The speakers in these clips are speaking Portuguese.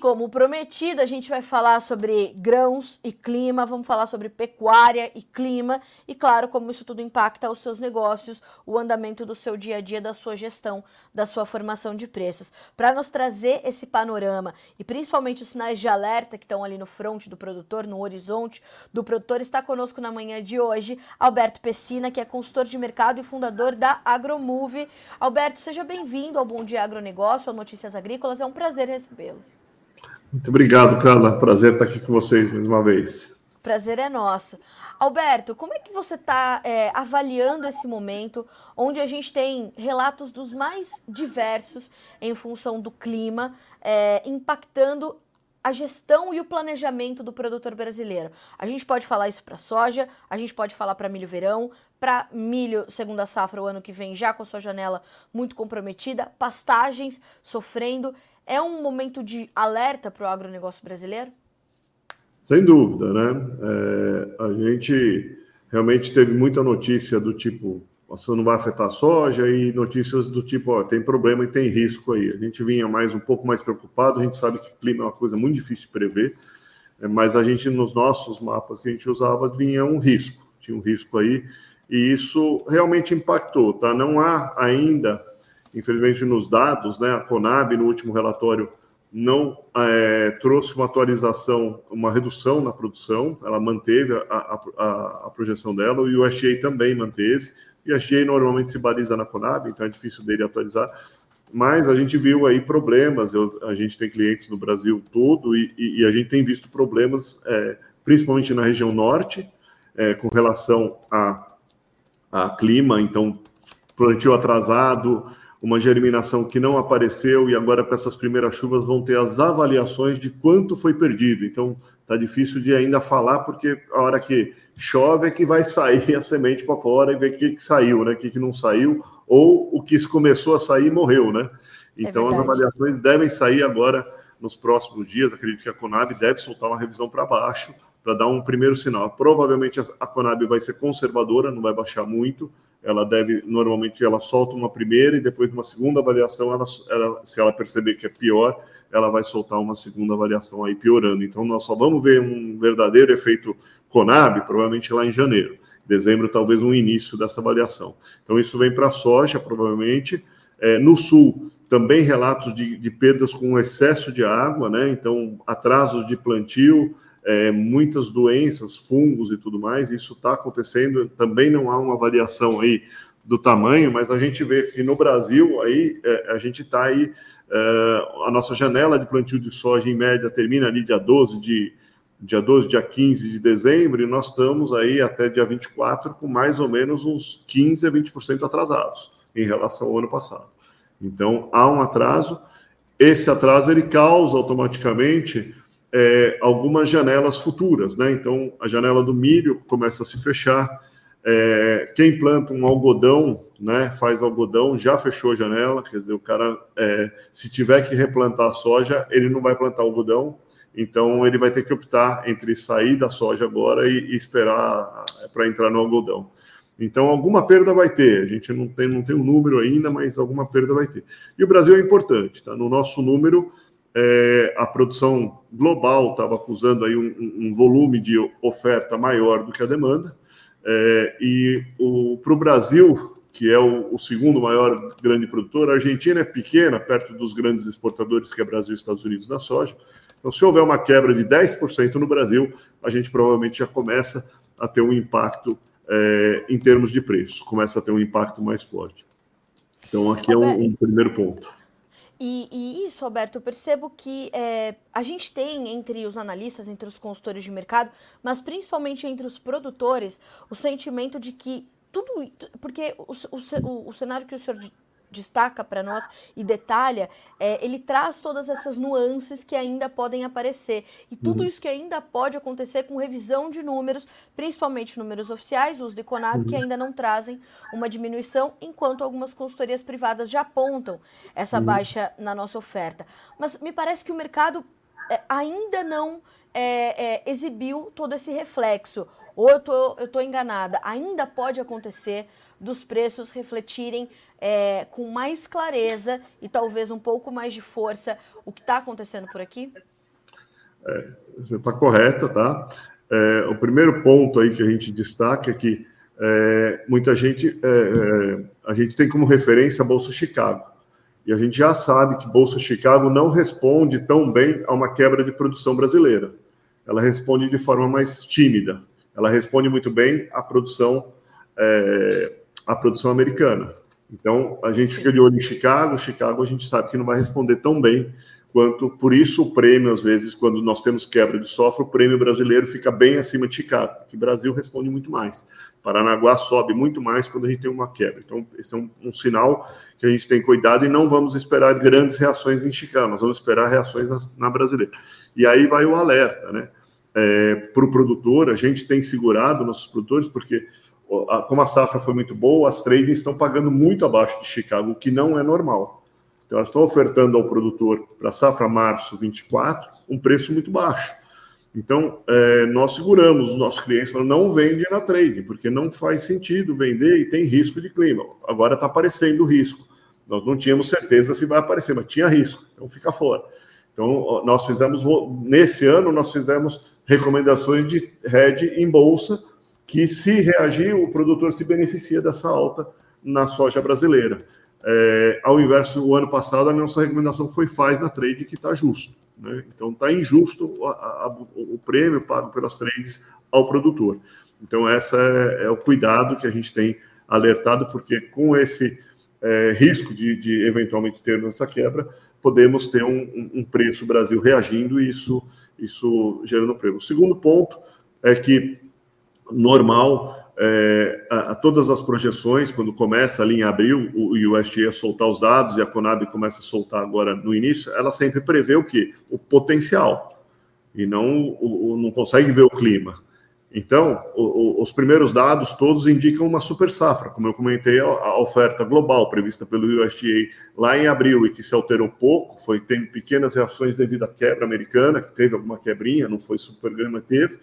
como prometido, a gente vai falar sobre grãos e clima, vamos falar sobre pecuária e clima e, claro, como isso tudo impacta os seus negócios, o andamento do seu dia a dia, da sua gestão, da sua formação de preços. Para nos trazer esse panorama e principalmente os sinais de alerta que estão ali no front do produtor, no horizonte do produtor, está conosco na manhã de hoje Alberto Pessina, que é consultor de mercado e fundador da Agromove. Alberto, seja bem-vindo ao Bom Dia Agronegócio, ao Notícias Agrícolas, é um prazer recebê-lo. Muito obrigado, Carla. Prazer estar aqui com vocês mais uma vez. Prazer é nosso. Alberto, como é que você está é, avaliando esse momento onde a gente tem relatos dos mais diversos em função do clima, é, impactando a gestão e o planejamento do produtor brasileiro. A gente pode falar isso para soja, a gente pode falar para milho verão, para milho segunda safra o ano que vem já com a sua janela muito comprometida, pastagens sofrendo. É um momento de alerta para o agronegócio brasileiro? Sem dúvida, né? É, a gente realmente teve muita notícia do tipo, você não vai afetar a soja e notícias do tipo, ó, tem problema e tem risco aí. A gente vinha mais um pouco mais preocupado, a gente sabe que o clima é uma coisa muito difícil de prever, é, mas a gente nos nossos mapas que a gente usava vinha um risco, tinha um risco aí e isso realmente impactou, tá? Não há ainda Infelizmente, nos dados, né, a Conab, no último relatório, não é, trouxe uma atualização, uma redução na produção, ela manteve a, a, a projeção dela, e o SGA também manteve, e o SGA normalmente se baliza na Conab, então é difícil dele atualizar, mas a gente viu aí problemas, eu, a gente tem clientes no Brasil todo, e, e, e a gente tem visto problemas, é, principalmente na região norte, é, com relação a, a clima, então plantio atrasado, uma germinação que não apareceu e agora com essas primeiras chuvas vão ter as avaliações de quanto foi perdido. Então tá difícil de ainda falar porque a hora que chove é que vai sair a semente para fora e ver o que, que saiu, né? O que, que não saiu ou o que começou a sair morreu, né? É então é as avaliações devem sair agora nos próximos dias. Acredito que a Conab deve soltar uma revisão para baixo para dar um primeiro sinal. Provavelmente a Conab vai ser conservadora, não vai baixar muito ela deve, normalmente, ela solta uma primeira e depois de uma segunda avaliação, ela, ela, se ela perceber que é pior, ela vai soltar uma segunda avaliação aí piorando. Então, nós só vamos ver um verdadeiro efeito Conab, provavelmente lá em janeiro. Dezembro, talvez um início dessa avaliação. Então, isso vem para a soja, provavelmente. É, no sul, também relatos de, de perdas com excesso de água, né? Então, atrasos de plantio, é, muitas doenças, fungos e tudo mais, isso está acontecendo. Também não há uma variação aí do tamanho, mas a gente vê que no Brasil aí é, a gente está aí é, a nossa janela de plantio de soja em média termina ali dia 12 de dia 12, dia 15 de dezembro, e nós estamos aí até dia 24 com mais ou menos uns 15 a 20% atrasados em relação ao ano passado. Então há um atraso. Esse atraso ele causa automaticamente é, algumas janelas futuras, né? Então, a janela do milho começa a se fechar. É, quem planta um algodão, né, faz algodão, já fechou a janela, quer dizer, o cara, é, se tiver que replantar soja, ele não vai plantar algodão, então ele vai ter que optar entre sair da soja agora e, e esperar é, para entrar no algodão. Então, alguma perda vai ter. A gente não tem, não tem um número ainda, mas alguma perda vai ter. E o Brasil é importante, tá? No nosso número, é, a produção global estava acusando aí um, um, volume de oferta maior do que a demanda, é, e para o Brasil, que é o, o, segundo maior grande produtor, a Argentina é pequena, perto dos grandes exportadores que é Brasil e Estados Unidos na soja. Então, se houver uma quebra de 10% no Brasil, a gente provavelmente já começa a ter um impacto é, em termos de preço, começa a ter um impacto mais forte. Então, aqui é um, um primeiro ponto. E, e, isso, Alberto, eu percebo que é, a gente tem entre os analistas, entre os consultores de mercado, mas principalmente entre os produtores, o sentimento de que tudo. Porque o, o, o cenário que o senhor destaca para nós e detalha, é, ele traz todas essas nuances que ainda podem aparecer. E tudo uhum. isso que ainda pode acontecer com revisão de números, principalmente números oficiais, os de Conab, uhum. que ainda não trazem uma diminuição, enquanto algumas consultorias privadas já apontam essa uhum. baixa na nossa oferta. Mas me parece que o mercado é, ainda não é, é, exibiu todo esse reflexo. Ou eu tô, tô enganada? Ainda pode acontecer dos preços refletirem é, com mais clareza e talvez um pouco mais de força o que está acontecendo por aqui? É, você está correta, tá? É, o primeiro ponto aí que a gente destaca é que é, muita gente, é, é, a gente tem como referência a Bolsa Chicago. E a gente já sabe que Bolsa Chicago não responde tão bem a uma quebra de produção brasileira. Ela responde de forma mais tímida. Ela responde muito bem à produção, é, à produção americana. Então, a gente fica de olho em Chicago. Chicago a gente sabe que não vai responder tão bem quanto. Por isso, o prêmio, às vezes, quando nós temos quebra de software, o prêmio brasileiro fica bem acima de Chicago, que o Brasil responde muito mais. Paranaguá sobe muito mais quando a gente tem uma quebra. Então, esse é um, um, sinal que a gente tem cuidado e não vamos esperar grandes reações em Chicago, nós vamos esperar reações na, na brasileira. E aí vai o alerta, né? É, Para o produtor, a gente tem segurado nossos produtores, porque como a safra foi muito boa, as tradings estão pagando muito abaixo de Chicago, o que não é normal. Então, elas estão ofertando ao produtor para a safra março 24 um preço muito baixo. Então, é, nós seguramos os nossos clientes, falando, não vende na trade, porque não faz sentido vender e tem risco de clima. Agora está aparecendo o risco. Nós não tínhamos certeza se vai aparecer, mas tinha risco, então fica fora. Então, nós fizemos, nesse ano, nós fizemos recomendações de hedge em bolsa, que se reagir, o produtor se beneficia dessa alta na soja brasileira. É, ao inverso, o ano passado, a nossa recomendação foi faz na trade, que está justo. Né? Então, está injusto a, a, o prêmio pago pelas trades ao produtor. Então, esse é, é, o cuidado que a gente tem alertado, porque com esse é, risco de, de, eventualmente ter essa quebra, podemos ter um, um, preço Brasil reagindo e isso, isso gerando prêmio. O segundo ponto é que normal é, a, a, todas as projeções, quando começa ali em abril, o, o USDA soltar os dados e a Conab começa a soltar agora no início, ela sempre prevê o que? O potencial, e não, o, o não consegue ver o clima. Então, o, os primeiros dados todos indicam uma super safra, como eu comentei, a, a oferta global prevista pelo USDA lá em abril e que se alterou pouco, foi tendo pequenas reações devido à quebra americana, que teve alguma quebrinha, não foi super grande, mas teve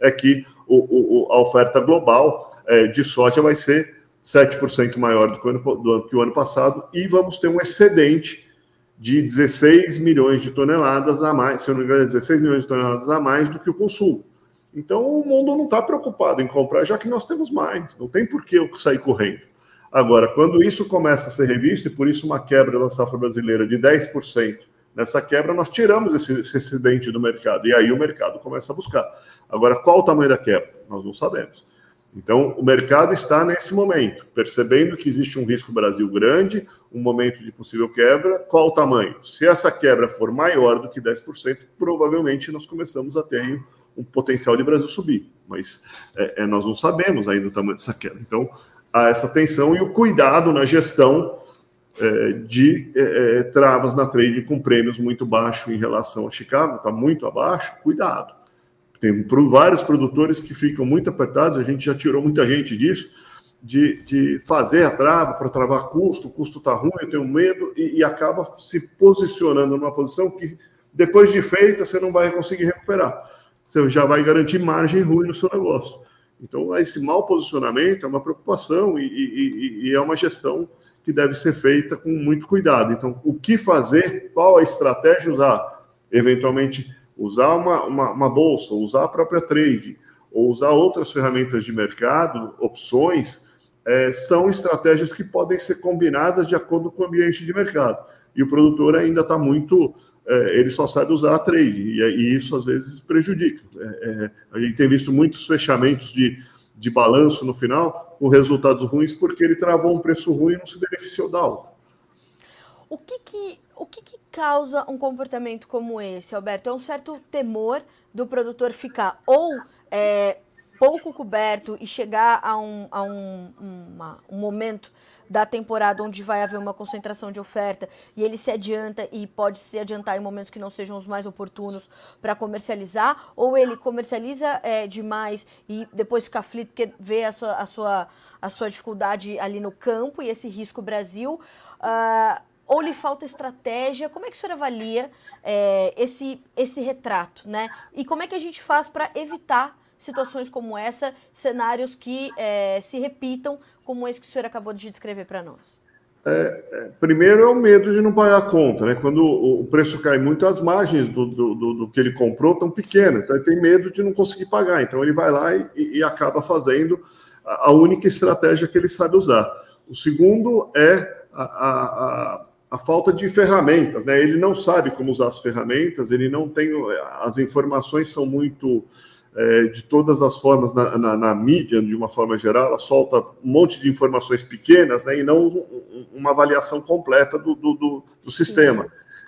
é que o, o, a oferta global é, de soja vai ser 7% maior do que, o ano, do que o ano passado e vamos ter um excedente de 16 milhões de toneladas a mais, se eu não me engano, 16 milhões de toneladas a mais do que o consumo. Então o mundo não está preocupado em comprar, já que nós temos mais, não tem por que eu sair correndo. Agora, quando isso começa a ser revisto, e por isso uma quebra da safra brasileira de 10%, nessa quebra nós tiramos esse, esse excedente do mercado, e aí o mercado começa a buscar. Agora, qual o tamanho da quebra? Nós não sabemos. Então, o mercado está nesse momento, percebendo que existe um risco Brasil grande, um momento de possível quebra. Qual o tamanho? Se essa quebra for maior do que 10%, provavelmente nós começamos a ter um potencial de Brasil subir. Mas é, é, nós não sabemos ainda o tamanho dessa quebra. Então, há essa tensão e o cuidado na gestão é, de é, é travas na trade com prêmios muito baixos em relação a Chicago, está muito abaixo. Cuidado tem vários produtores que ficam muito apertados, a gente já tirou muita gente disso, de, de fazer a trava para travar custo, o custo está ruim, eu tenho medo, e, e, acaba se posicionando numa posição que, depois de feita, você não vai conseguir recuperar. Você já vai garantir margem ruim no seu negócio. Então, esse mau posicionamento é uma preocupação e, e, e é uma gestão que deve ser feita com muito cuidado. Então, o que fazer, qual a estratégia usar? Eventualmente, usar uma, uma, uma, bolsa, usar a própria trade, ou usar outras ferramentas de mercado, opções, é, são estratégias que podem ser combinadas de acordo com o ambiente de mercado. E o produtor ainda está muito. É, ele só sabe usar a trade, e, e isso às vezes prejudica. É, é, a gente tem visto muitos fechamentos de, de balanço no final com resultados ruins porque ele travou um preço ruim e não se beneficiou da alta. O que, que, o que, que causa um comportamento como esse, Alberto? É um certo temor do produtor ficar ou é, pouco coberto e chegar a, um, a um, uma, um momento da temporada onde vai haver uma concentração de oferta e ele se adianta e pode se adiantar em momentos que não sejam os mais oportunos para comercializar, ou ele comercializa é, demais e depois fica aflito porque vê a sua, a, sua, a sua dificuldade ali no campo e esse risco Brasil. Uh, ou lhe falta estratégia? Como é que o senhor avalia é, esse, esse retrato, né? E como é que a gente faz para evitar situações como essa, cenários que é, se repitam, como esse que o senhor acabou de descrever para nós? É, é, primeiro é o medo de não pagar a conta, né? Quando o, preço cai muito, as margens do, do, do, do, que ele comprou estão pequenas, então ele tem medo de não conseguir pagar. Então ele vai lá e, e acaba fazendo a, única estratégia que ele sabe usar. O segundo é a, a, a, falta de ferramentas, né? Ele não sabe como usar as ferramentas, ele não tem. As informações são muito é, de todas as formas na, na, na, mídia, de uma forma geral, ela solta um monte de informações pequenas né, e não uma avaliação completa do, do, do, do sistema.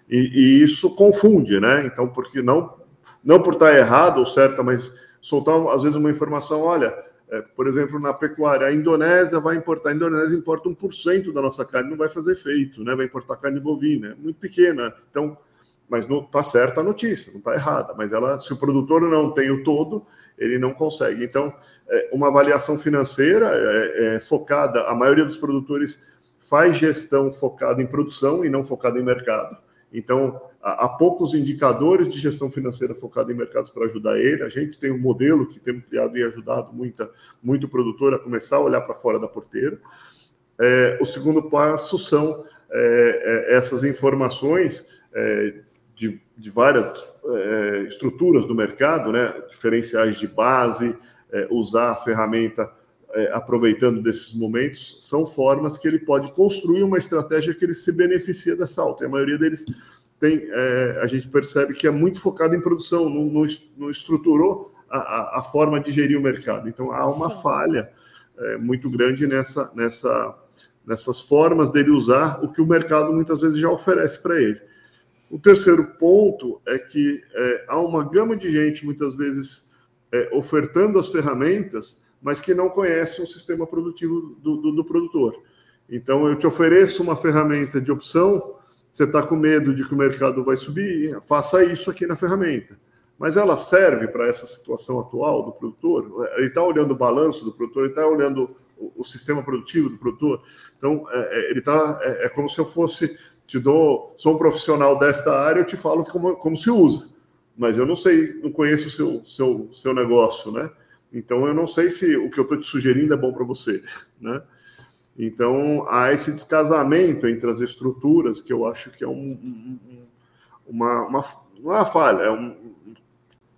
E, e, isso confunde, né? Então, porque não, não por estar errado ou certa, mas soltar às vezes uma informação, olha, é, por exemplo, na pecuária, a Indonésia vai importar, a Indonésia importa 1% da nossa carne, não vai fazer efeito, né? Vai importar carne bovina, é muito pequena. Então, mas não está certa a notícia, não está errada. Mas ela, se o produtor não tem o todo, ele não consegue. Então, é, uma avaliação financeira é, é, focada, a maioria dos produtores faz gestão focada em produção e não focada em mercado. Então, há, poucos indicadores de gestão financeira focada em mercados para ajudar ele. A gente tem um modelo que temos criado e ajudado muita, muito produtor a começar a olhar para fora da porteira. É, o segundo passo são é, é, essas informações de, de várias é, estruturas do mercado, né? diferenciais de base, é, usar a ferramenta é, aproveitando desses momentos, são formas que ele pode construir uma estratégia que ele se beneficia dessa alta. E a maioria deles tem, é, a gente percebe que é muito focado em produção, não, não, não estruturou a, a, forma de gerir o mercado. Então há uma Sim. falha é, muito grande nessa, nessa, nessas formas dele usar o que o mercado muitas vezes já oferece para ele. O terceiro ponto é que é, há uma gama de gente, muitas vezes, é, ofertando as ferramentas, mas que não conhece o sistema produtivo do, do, do, produtor. Então, eu te ofereço uma ferramenta de opção, você está com medo de que o mercado vai subir, faça isso aqui na ferramenta. Mas ela serve para essa situação atual do produtor? Ele está olhando o balanço do produtor, ele está olhando o, o, sistema produtivo do produtor. Então, é, é ele está. É, é como se eu fosse te dou, sou um profissional desta área, eu te falo como, como se usa, mas eu não sei, não conheço o seu, seu, seu negócio, né? Então eu não sei se o que eu estou te sugerindo é bom para você, né? Então há esse descasamento entre as estruturas que eu acho que é um, um, uma, uma, é uma falha, é um,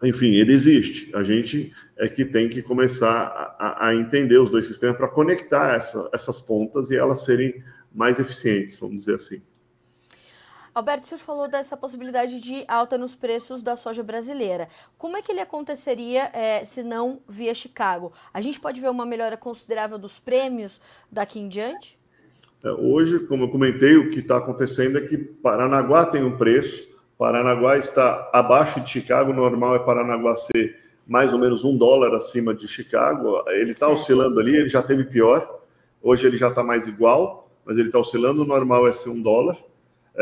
enfim, ele existe. A gente é que tem que começar a, a entender os dois sistemas para conectar essa, essas pontas e elas serem mais eficientes, vamos dizer assim. Alberto, o senhor falou dessa possibilidade de alta nos preços da soja brasileira. Como é que ele aconteceria é, se não via Chicago? A gente pode ver uma melhora considerável dos prêmios daqui em diante? É, hoje, como eu comentei, o que está acontecendo é que Paranaguá tem um preço, Paranaguá está abaixo de Chicago, normal é Paranaguá ser mais ou menos um dólar acima de Chicago. Ele está oscilando ali, ele já teve pior, hoje ele já está mais igual, mas ele está oscilando, o normal é ser um dólar.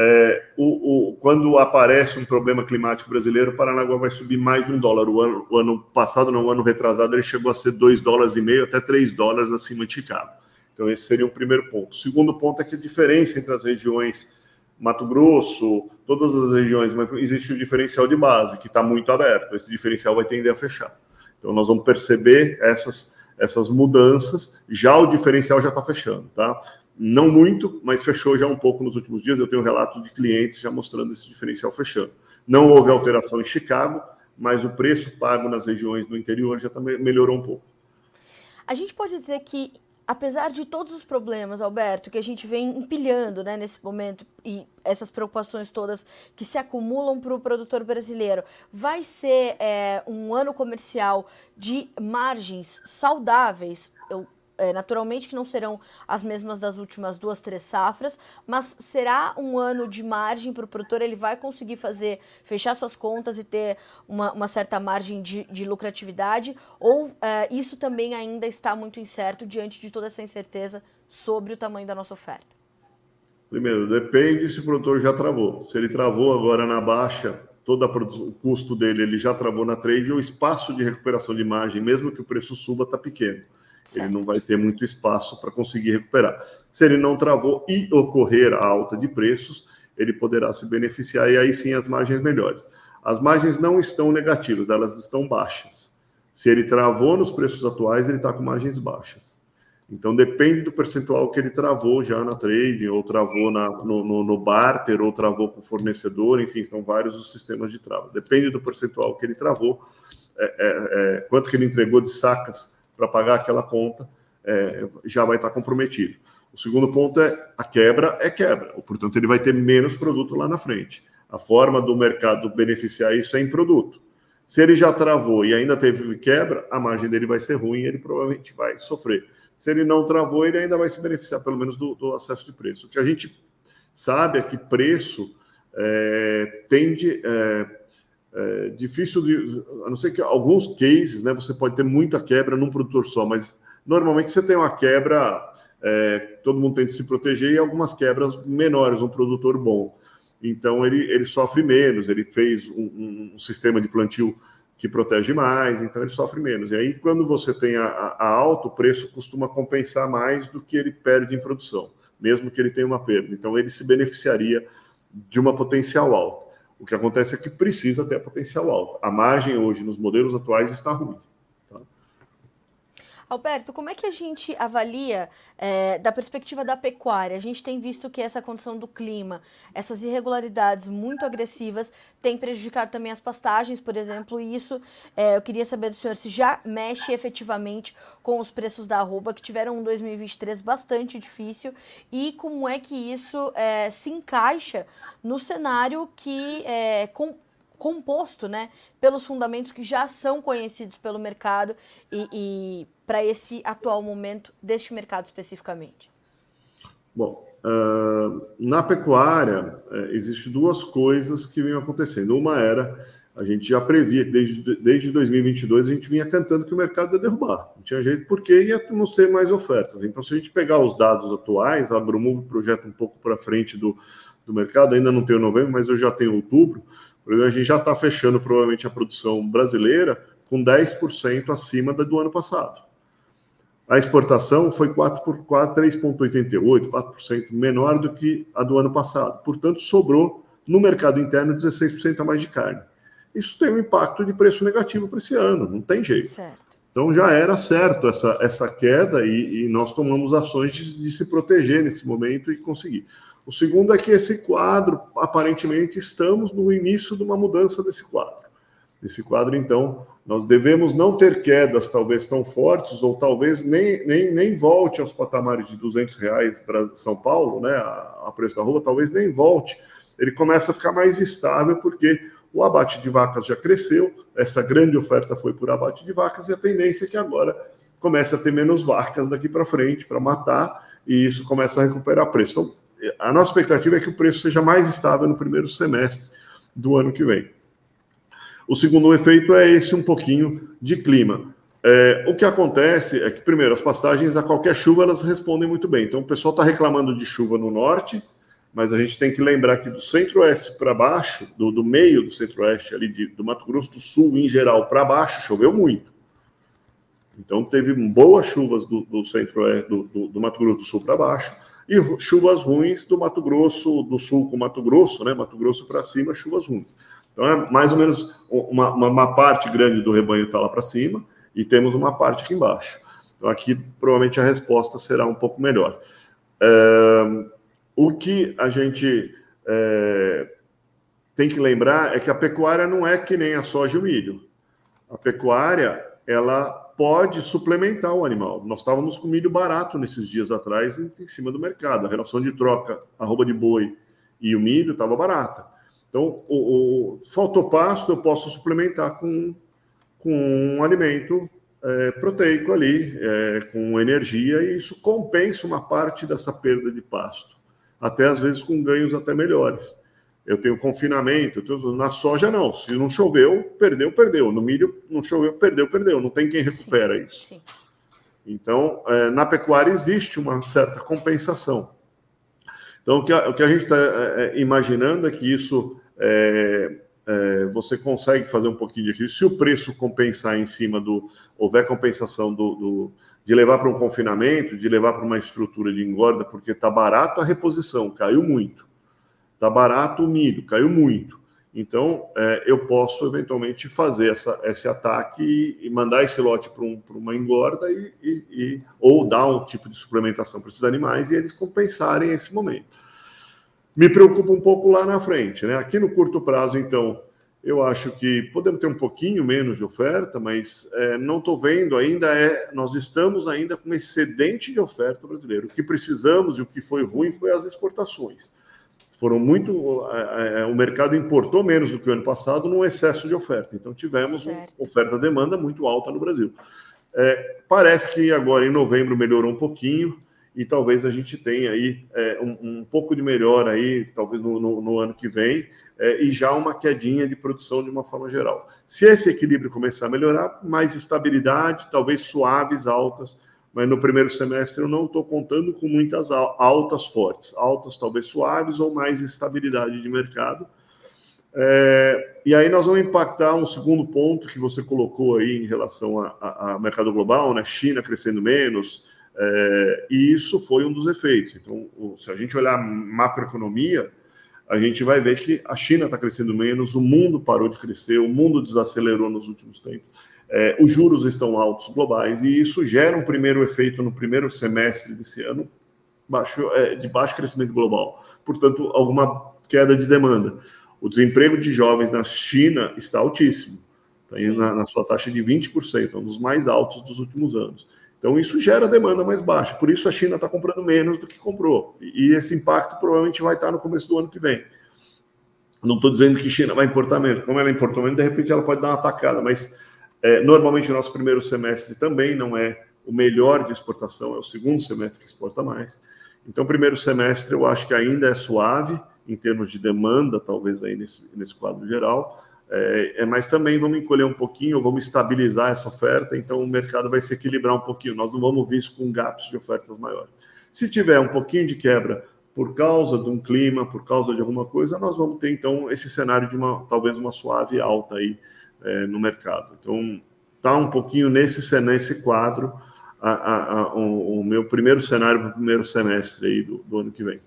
É, o, o, quando aparece um problema climático brasileiro, o Paranaguá vai subir mais de um dólar. O ano, o ano passado, no ano retrasado, ele chegou a ser dois dólares e meio até três dólares acima de Chicago. Então, esse seria o primeiro ponto. O segundo ponto é que a diferença entre as regiões Mato Grosso, todas as regiões, mas existe um diferencial de base que está muito aberto. Esse diferencial vai tender a fechar. Então, nós vamos perceber essas, essas mudanças. Já o diferencial já está fechando, tá? Não muito, mas fechou já um pouco nos últimos dias. Eu tenho relatos de clientes já mostrando esse diferencial fechando. Não houve alteração em Chicago, mas o preço pago nas regiões do interior já também melhorou um pouco. A gente pode dizer que, apesar de todos os problemas, Alberto, que a gente vem empilhando né, nesse momento e essas preocupações todas que se acumulam para o produtor brasileiro, vai ser é, um ano comercial de margens saudáveis? Eu é, naturalmente que não serão as mesmas das últimas duas, três safras, mas será um ano de margem para o produtor, ele vai conseguir fazer, fechar suas contas e ter uma, uma certa margem de, de lucratividade, ou é, isso também ainda está muito incerto diante de toda essa incerteza sobre o tamanho da nossa oferta? Primeiro, depende se o produtor já travou. Se ele travou agora na baixa, todo o custo dele ele já travou na trade, o espaço de recuperação de margem, mesmo que o preço suba, está pequeno. Certo. Ele não vai ter muito espaço para conseguir recuperar. Se ele não travou e ocorrer a alta de preços, ele poderá se beneficiar e aí sim as margens melhores. As margens não estão negativas, elas estão baixas. Se ele travou nos preços atuais, ele está com margens baixas. Então depende do percentual que ele travou já na trade, ou travou na, no, no, no, barter, ou travou com o fornecedor, enfim, são vários os sistemas de trava. Depende do percentual que ele travou, é, é, é, quanto que ele entregou de sacas para pagar aquela conta, é, já vai estar comprometido. O segundo ponto é a quebra é quebra, portanto ele vai ter menos produto lá na frente. A forma do mercado beneficiar isso é em produto. Se ele já travou e ainda teve quebra, a margem dele vai ser ruim, ele provavelmente vai sofrer. Se ele não travou, ele ainda vai se beneficiar, pelo menos, do, do acesso de preço. O que a gente sabe é que preço é, tende. É, é, difícil de. A não ser que alguns cases, né? Você pode ter muita quebra num produtor só, mas normalmente você tem uma quebra. É, todo mundo tem de se proteger e algumas quebras menores, um produtor bom então ele, ele sofre menos, ele fez um, um, sistema de plantio que protege mais, então ele sofre menos. E aí, quando você tem a, a alto, o preço costuma compensar mais do que ele perde em produção, mesmo que ele tenha uma perda. Então ele se beneficiaria de uma potencial alta. O que acontece é que precisa ter potencial alta. A margem hoje, nos modelos atuais, está ruim. Alberto, como é que a gente avalia é, da perspectiva da pecuária? A gente tem visto que essa condição do clima, essas irregularidades muito agressivas, tem prejudicado também as pastagens, por exemplo, e isso é, eu queria saber do senhor se já mexe efetivamente com os preços da arroba, que tiveram um 2023 bastante difícil, e como é que isso é, se encaixa no cenário que é, com, composto né, pelos fundamentos que já são conhecidos pelo mercado e, e para esse atual momento deste mercado especificamente? Bom, uh, na pecuária uh, existe duas coisas que vêm acontecendo. Uma era a gente já previa desde, desde 2022 a gente vinha cantando que o mercado ia derrubar. Não tinha jeito porque ia nos ter mais ofertas. Então, se a gente pegar os dados atuais, a Brumove projeta um pouco para frente do, do mercado, ainda não tenho novembro, mas eu já tenho outubro a gente já está fechando provavelmente a produção brasileira com 10% acima da do ano passado. A exportação foi 4 por 4, 3,88, 4% menor do que a do ano passado. Portanto, sobrou no mercado interno 16% a mais de carne. Isso tem um impacto de preço negativo para esse ano, não tem jeito. Certo. Então já era certo essa, essa queda e, e nós tomamos ações de, de, se proteger nesse momento e conseguir. O segundo é que esse quadro, aparentemente, estamos no início de uma mudança desse quadro. Esse quadro, então, nós devemos não ter quedas talvez tão fortes, ou talvez nem, nem, nem volte aos patamares de 200 reais para São Paulo, né, a, a preço da rua, talvez nem volte. Ele começa a ficar mais estável, porque o abate de vacas já cresceu, essa grande oferta foi por abate de vacas, e a tendência é que agora comece a ter menos vacas daqui para frente para matar, e isso começa a recuperar preço. Então, a nossa expectativa é que o preço seja mais estável no primeiro semestre do ano que vem. O segundo efeito é esse um pouquinho de clima. É, o que acontece é que, primeiro, as pastagens a qualquer chuva elas respondem muito bem. Então, o pessoal está reclamando de chuva no norte, mas a gente tem que lembrar que do centro-oeste para baixo, do, do, meio do centro-oeste, ali de, do Mato Grosso do Sul em geral para baixo, choveu muito. Então, teve boas chuvas do, do centro-oeste, do, do, do Mato Grosso do Sul para baixo e chuvas ruins do Mato Grosso do Sul com Mato Grosso, né? Mato Grosso para cima, chuvas ruins. Então é mais ou menos uma, uma, uma parte grande do rebanho está lá para cima e temos uma parte aqui embaixo. Então aqui provavelmente a resposta será um pouco melhor. É, o que a gente é, tem que lembrar é que a pecuária não é que nem a soja e o milho. A pecuária ela pode suplementar o animal. Nós estávamos com milho barato nesses dias atrás em, cima do mercado. A relação de troca, arroba de boi e o milho estava barata. Então, o, o, faltou pasto, eu posso suplementar com, com um alimento é, proteico ali, é, com energia, e isso compensa uma parte dessa perda de pasto, até às vezes com ganhos até melhores eu tenho confinamento, eu tenho... na soja não, se não choveu, perdeu, perdeu. No milho não choveu, perdeu, perdeu. Não tem quem recupera sim, isso. Sim. Então, é, na pecuária existe uma certa compensação. Então, o que a, o que a gente está é, é, imaginando é que isso é, é, você consegue fazer um pouquinho de. Se o preço compensar em cima do. houver compensação do, do de levar para um confinamento, de levar para uma estrutura de engorda, porque está barato a reposição, caiu muito. Está barato o milho, caiu muito. Então, é, eu posso eventualmente fazer essa, esse ataque e, mandar esse lote para um, uma engorda e, e, e, ou dar um tipo de suplementação para esses animais e eles compensarem esse momento. Me preocupa um pouco lá na frente, né? Aqui no curto prazo, então, eu acho que podemos ter um pouquinho menos de oferta, mas é, não estou vendo ainda é. Nós estamos ainda com excedente de oferta brasileira. O que precisamos e o que foi ruim foi as exportações. Foram muito. É, é, o mercado importou menos do que o ano passado num excesso de oferta. Então tivemos uma oferta-demanda muito alta no Brasil. É, parece que agora em novembro melhorou um pouquinho e talvez a gente tenha aí é, um, um, pouco de melhor aí, talvez no, no, no ano que vem, é, e já uma quedinha de produção de uma forma geral. Se esse equilíbrio começar a melhorar, mais estabilidade, talvez suaves, altas, mas no primeiro semestre eu não estou contando com muitas altas fortes, altas talvez suaves ou mais estabilidade de mercado. É, e aí nós vamos impactar um segundo ponto que você colocou aí em relação ao mercado global, né? China crescendo menos, é, e isso foi um dos efeitos. Então, se a gente olhar macroeconomia, a gente vai ver que a China está crescendo menos, o mundo parou de crescer, o mundo desacelerou nos últimos tempos, é, os juros estão altos globais, e isso gera um primeiro efeito no primeiro semestre desse ano baixo, é, de baixo crescimento global. Portanto, alguma queda de demanda. O desemprego de jovens na China está altíssimo, está na, na sua taxa de 20%, um dos mais altos dos últimos anos. Então, isso gera demanda mais baixa. Por isso, a China está comprando menos do que comprou. E esse impacto provavelmente vai estar no começo do ano que vem. Não estou dizendo que a China vai importar menos. Como ela importou menos, de repente ela pode dar uma atacada. Mas, é, normalmente, o nosso primeiro semestre também não é o melhor de exportação, é o segundo semestre que exporta mais. Então, primeiro semestre eu acho que ainda é suave, em termos de demanda, talvez aí nesse, nesse quadro geral. É, é, mas também vamos encolher um pouquinho, vamos estabilizar essa oferta, então o mercado vai se equilibrar um pouquinho. Nós não vamos isso com gaps de ofertas maiores. Se tiver um pouquinho de quebra por causa de um clima, por causa de alguma coisa, nós vamos ter então esse cenário de uma talvez uma suave alta aí é, no mercado. Então tá um pouquinho nesse nesse quadro a, a, a, o, o, meu primeiro cenário para o primeiro semestre aí do, do ano que vem.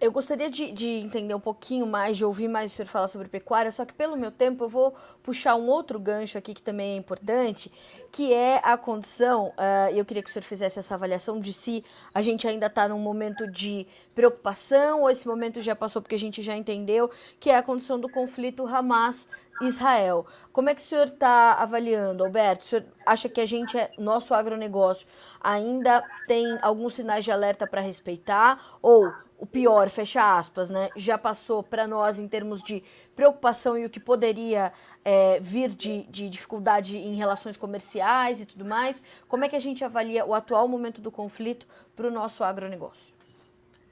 Eu gostaria de, de, entender um pouquinho mais, de ouvir mais o senhor falar sobre pecuária, só que pelo meu tempo eu vou puxar um outro gancho aqui que também é importante, que é a condição, uh, eu queria que o senhor fizesse essa avaliação de se a gente ainda está num momento de preocupação ou esse momento já passou porque a gente já entendeu, que é a condição do conflito Hamas Israel. Como é que o senhor está avaliando, Alberto? O senhor acha que a gente, é, nosso agronegócio, ainda tem alguns sinais de alerta para respeitar? Ou o pior, fecha aspas, né, já passou para nós em termos de preocupação e o que poderia é, vir de, de, dificuldade em relações comerciais e tudo mais. Como é que a gente avalia o atual momento do conflito para o nosso agronegócio?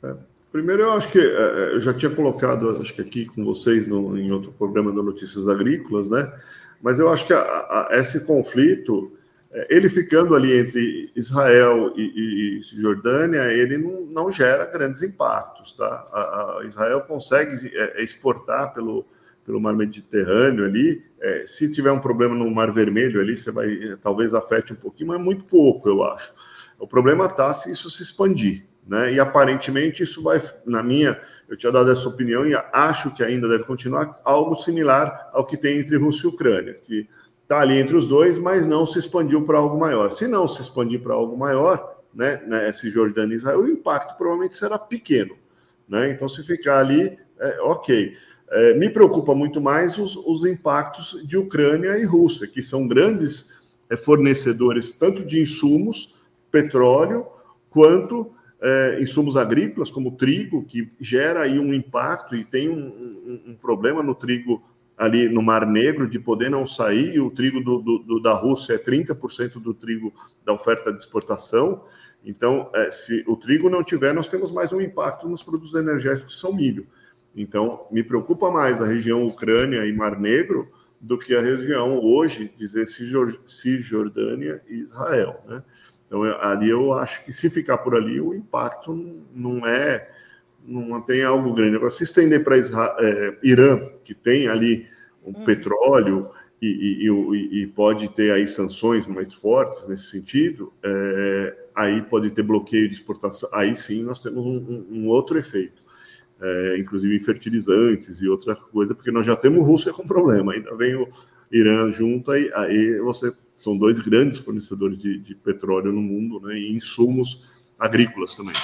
É, primeiro, eu acho que é, é, eu já tinha colocado, acho que aqui com vocês no, em outro programa da Notícias Agrícolas, né? Mas eu acho que a, a, esse conflito é, ele ficando ali entre Israel e, e Jordânia, ele não, não, gera grandes impactos, tá? A, a Israel consegue exportar pelo, pelo mar Mediterrâneo ali. É, se tiver um problema no Mar Vermelho ali, você vai talvez afete um pouquinho, mas muito pouco, eu acho. O problema está se isso se expandir, né? E aparentemente isso vai, na minha, eu tinha dado essa opinião e acho que ainda deve continuar algo similar ao que tem entre Rússia e Ucrânia, que está ali entre os dois, mas não se expandiu para algo maior. Se não se expandir para algo maior, né, né, Jordânia e Israel, o impacto provavelmente será pequeno. Né? Então, se ficar ali, é, ok. É, me preocupa muito mais os, os, impactos de Ucrânia e Rússia, que são grandes é, fornecedores tanto de insumos, petróleo, quanto é, insumos agrícolas, como trigo, que gera aí um impacto e tem um, um, um problema no trigo ali no Mar Negro de poder não sair, o trigo do, do, do da Rússia é 30% do trigo da oferta de exportação. Então, é, se o trigo não tiver, nós temos mais um impacto nos produtos energéticos que são milho. Então, me preocupa mais a região Ucrânia e Mar Negro do que a região hoje, dizer Cisjordânia e Israel. Né? Então, ali eu acho que se ficar por ali, o impacto não é não tem algo grande. Agora, se estender para é, Irã, que tem ali o um hum. petróleo e, e, e, pode ter aí sanções mais fortes nesse sentido, é, aí pode ter bloqueio de exportação. Aí sim nós temos um, um, um outro efeito. é, inclusive fertilizantes e outra coisa, porque nós já temos Rússia com problema, ainda vem o Irã junto, aí, aí você são dois grandes fornecedores de, de petróleo no mundo, né, e insumos agrícolas também.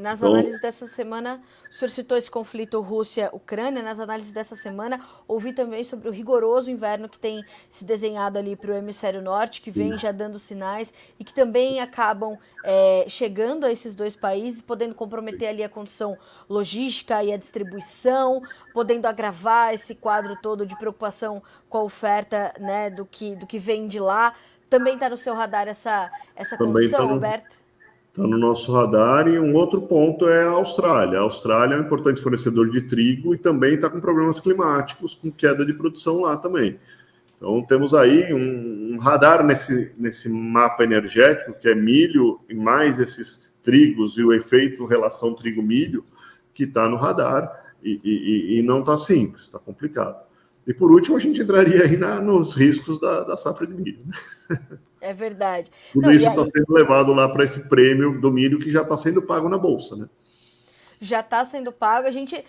Nas então, análises dessa semana, o senhor citou esse conflito Rússia-Ucrânia. Nas análises dessa semana, ouvi também sobre o rigoroso inverno que tem se desenhado ali para o hemisfério norte, que vem já dando sinais e que também acabam é, chegando a esses dois países, podendo comprometer ali a condição logística e a distribuição, podendo agravar esse quadro todo de preocupação com a oferta né, do, que, do que vem de lá. Também está no seu radar essa, essa condição, tá no... Alberto? Está no nosso radar. E um outro ponto é a Austrália. A Austrália é um importante fornecedor de trigo e também está com problemas climáticos, com queda de produção lá também. Então, temos aí um, um, radar nesse, nesse mapa energético, que é milho e mais esses trigos e o efeito relação trigo-milho, que está no radar e, e, e não está simples, está complicado. E por último, a gente entraria aí na, nos riscos da, da safra de milho. É verdade. Tudo Não, isso está aí... sendo levado lá para esse prêmio do milho que já está sendo pago na Bolsa, né? Já está sendo pago. A gente.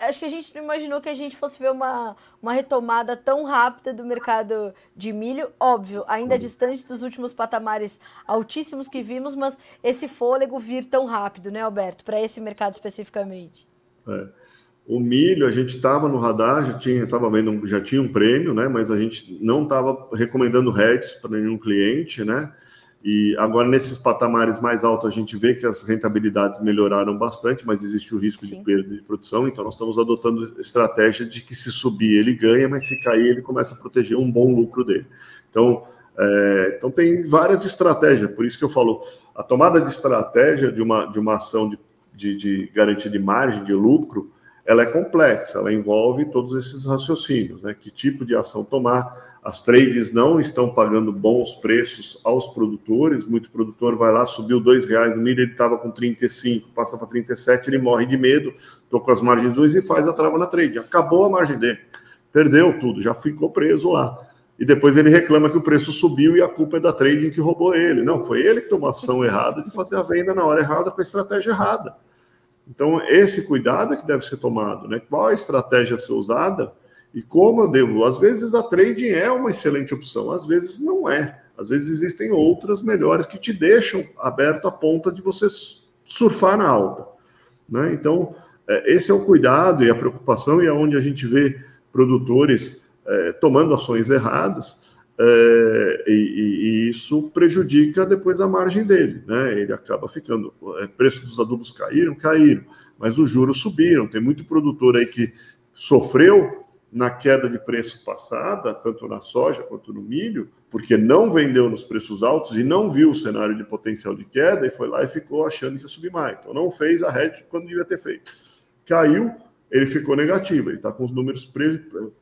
Acho que a gente não imaginou que a gente fosse ver uma, uma retomada tão rápida do mercado de milho. Óbvio, ainda hum. distante dos últimos patamares altíssimos que vimos, mas esse fôlego vir tão rápido, né, Alberto, para esse mercado especificamente. É. O milho, a gente estava no radar, já tinha, estava vendo, já tinha um prêmio, né? Mas a gente não estava recomendando hedges para nenhum cliente, né? E agora nesses patamares mais altos a gente vê que as rentabilidades melhoraram bastante, mas existe o risco Sim. de perda de produção, então nós estamos adotando estratégia de que se subir ele ganha, mas se cair ele começa a proteger um bom lucro dele. Então, é, então tem várias estratégias, por isso que eu falo, a tomada de estratégia de uma, de uma ação de, de, de garantia de margem, de lucro, ela é complexa, ela envolve todos esses raciocínios, né? Que tipo de ação tomar? As trades não estão pagando bons preços aos produtores. Muito produtor vai lá, subiu dois reais no milho, ele estava com 35, passa para 37, ele morre de medo, estou com as margens ruins e faz a trava na trade. Acabou a margem dele, perdeu tudo, já ficou preso lá. E depois ele reclama que o preço subiu e a culpa é da trading que roubou ele. Não, foi ele que tomou a ação errada de fazer a venda na hora errada com a estratégia errada. Então, esse cuidado é que deve ser tomado, né? Qual a estratégia a ser usada e como eu devo. Às vezes a trading é uma excelente opção, às vezes não é. Às vezes existem outras melhores que te deixam aberto a ponta de você surfar na alta. Né? Então, é, esse é o cuidado e a preocupação, e é onde a gente vê produtores é, tomando ações erradas, é, e, e, isso prejudica depois a margem dele, né? Ele acaba ficando. É, preço dos adubos caíram, caíram, mas os juros subiram. Tem muito produtor aí que sofreu na queda de preço passada, tanto na soja quanto no milho, porque não vendeu nos preços altos e não viu o cenário de potencial de queda e foi lá e ficou achando que ia subir mais. Então não fez a hedge quando devia ter feito. Caiu, ele ficou negativo. Ele está com os números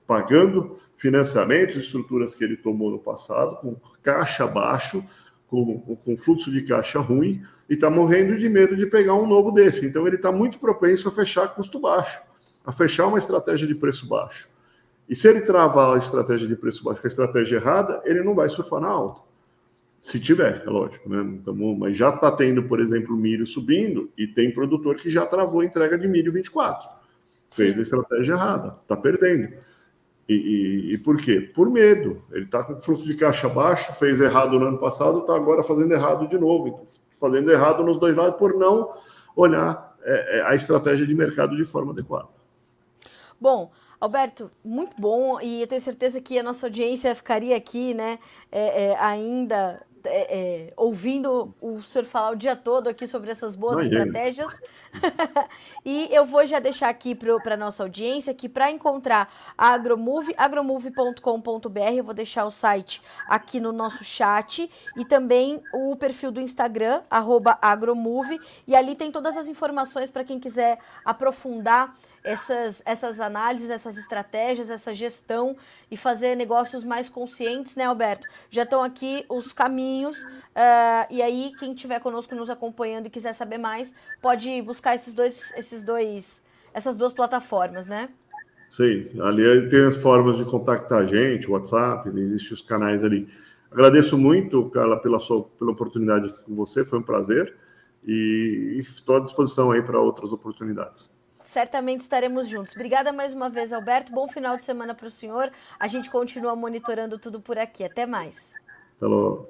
pagando financiamentos, estruturas que ele tomou no passado, com caixa baixo, com, com fluxo de caixa ruim, e está morrendo de medo de pegar um novo desse. Então ele está muito propenso a fechar custo baixo, a fechar uma estratégia de preço baixo. E se ele travar a estratégia de preço baixo com a estratégia errada, ele não vai surfar na alta. Se tiver, é lógico, né? Então, mas já está tendo, por exemplo, milho subindo e tem produtor que já travou a entrega de milho 24 fez a estratégia errada, está perdendo. E, e, e, por quê? Por medo. Ele está com fluxo de caixa baixo, fez errado no ano passado, está agora fazendo errado de novo. Então, fazendo errado nos dois lados por não olhar é, é, a estratégia de mercado de forma adequada. Bom, Alberto, muito bom, e eu tenho certeza que a nossa audiência ficaria aqui, né, é, é ainda é, é, ouvindo o senhor falar o dia todo aqui sobre essas boas estratégias. e eu vou já deixar aqui para a nossa audiência que para encontrar a Agromove, agromove.com.br, eu vou deixar o site aqui no nosso chat e também o perfil do Instagram, agromove, e ali tem todas as informações para quem quiser aprofundar essas, essas análises, essas estratégias, essa gestão e fazer negócios mais conscientes, né, Alberto? Já estão aqui os caminhos, uh, e aí quem estiver conosco nos acompanhando e quiser saber mais, pode buscar esses dois, esses dois, essas duas plataformas, né? Sim, ali tem as formas de contactar a gente, WhatsApp, existem os canais ali. Agradeço muito, Carla, pela sua pela oportunidade aqui com você, foi um prazer e estou à disposição aí para outras oportunidades. Certamente estaremos juntos. Obrigada mais uma vez, Alberto. Bom final de semana para o senhor. A gente continua monitorando tudo por aqui. Até mais. Até.